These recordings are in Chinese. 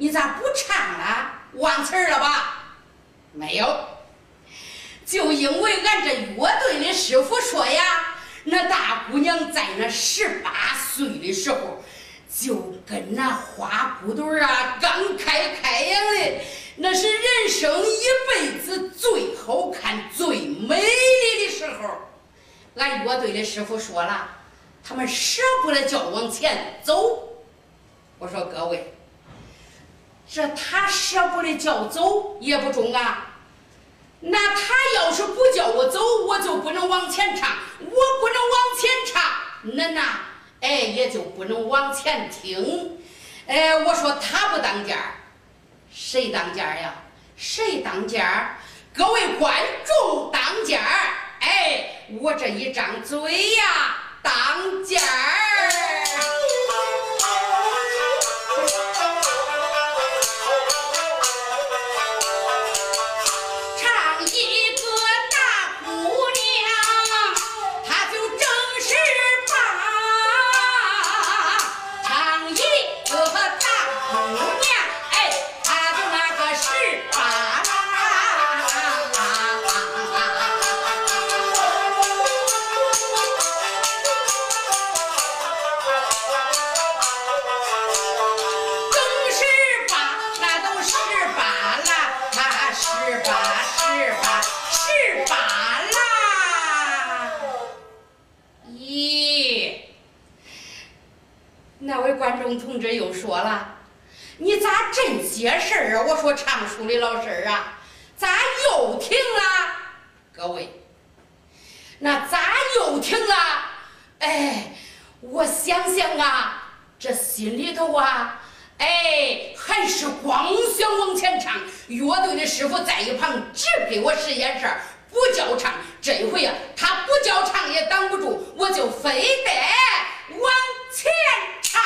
你咋不唱了？忘词儿了吧？没有，就因为俺这乐队的师傅说呀，那大姑娘在那十八岁的时候，就跟那花骨朵啊刚开开样的，那是人生一辈子最好看、最美丽的时候。俺乐队的师傅说了，他们舍不得叫往前走。我说各位，这他舍不得叫走也不中啊。那他要是不叫我走，我就不能往前唱，我不能往前唱，恁呐，哎，也就不能往前听。哎，我说他不当家谁当家呀？谁当家各位观众当家哎，我这一张嘴呀，当家儿。些事儿啊？”我说：“唱书的老师啊，咋又停了？”各位，那咋又停了？哎，我想想啊，这心里头啊，哎，还是光想往前唱。乐队的师傅在一旁只给我使眼色，不叫唱。这回呀，他不叫唱也挡不住，我就非得往前唱。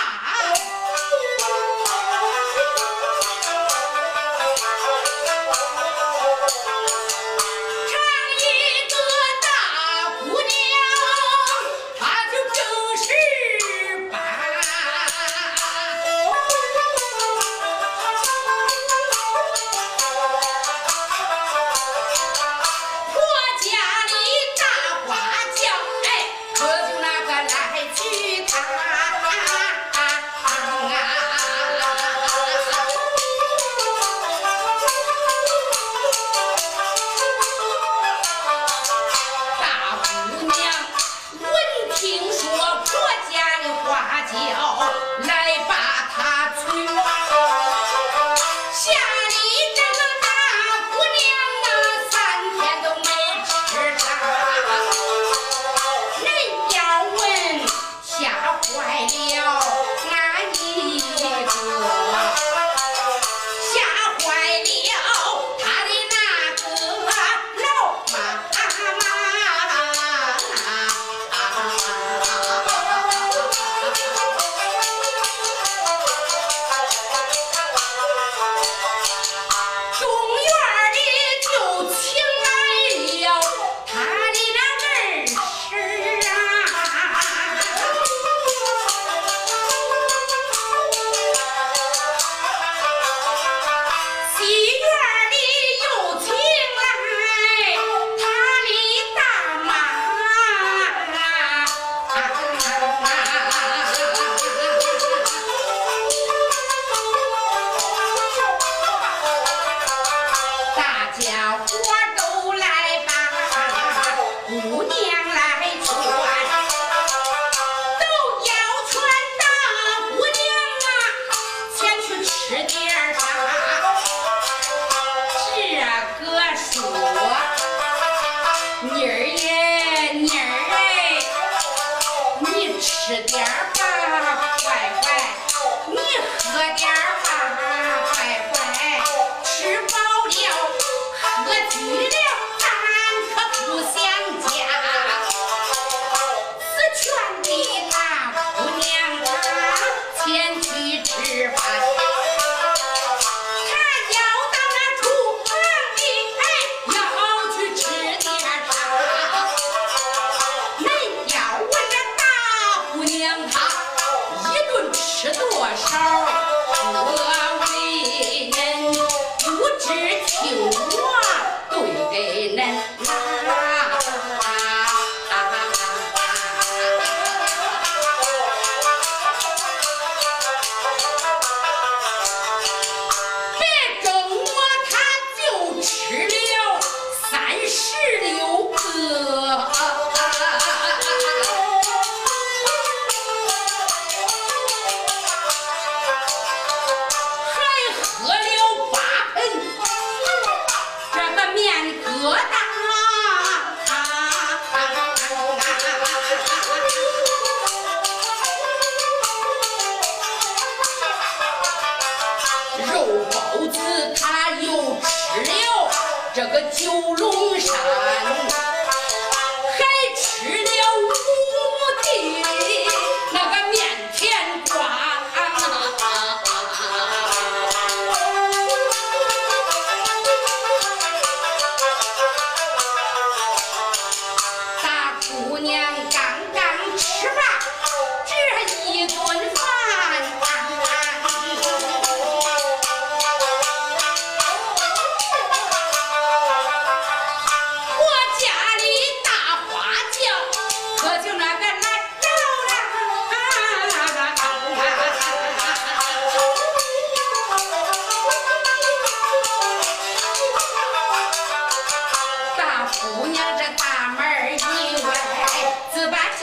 个九龙山。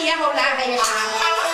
接过来呀。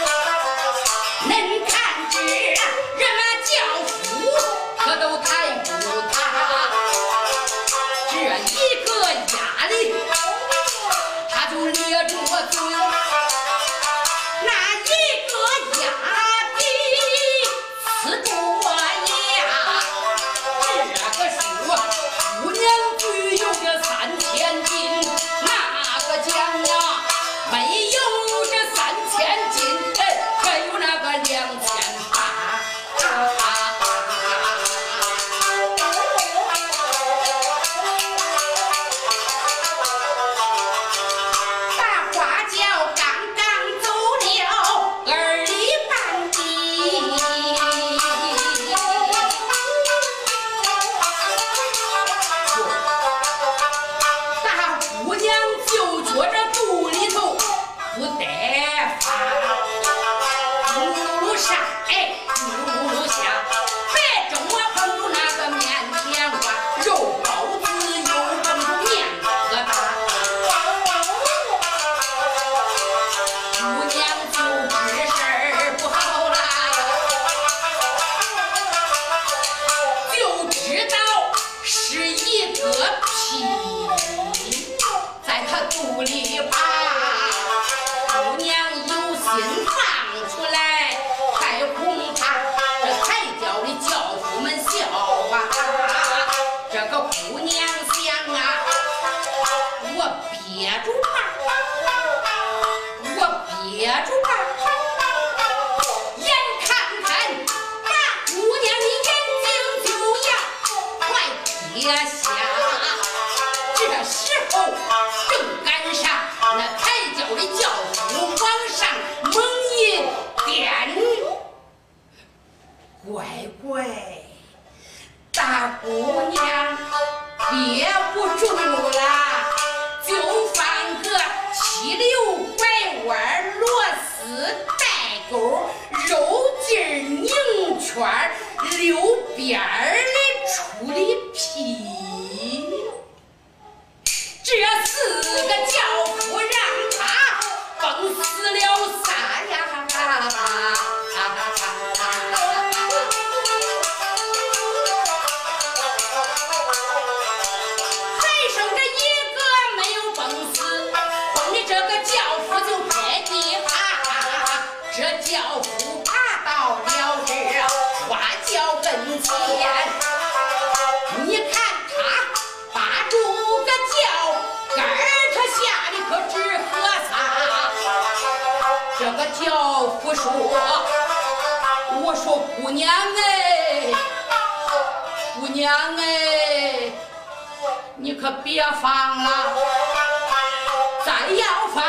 肚里怕，姑娘有心放出来，还恐怕这才叫的教夫们笑啊。这个姑娘想啊，我憋住气，我憋住气，眼看看那姑娘的眼睛就要快撇。玩溜边儿。我说我说姑娘哎姑娘哎你可别放了再要放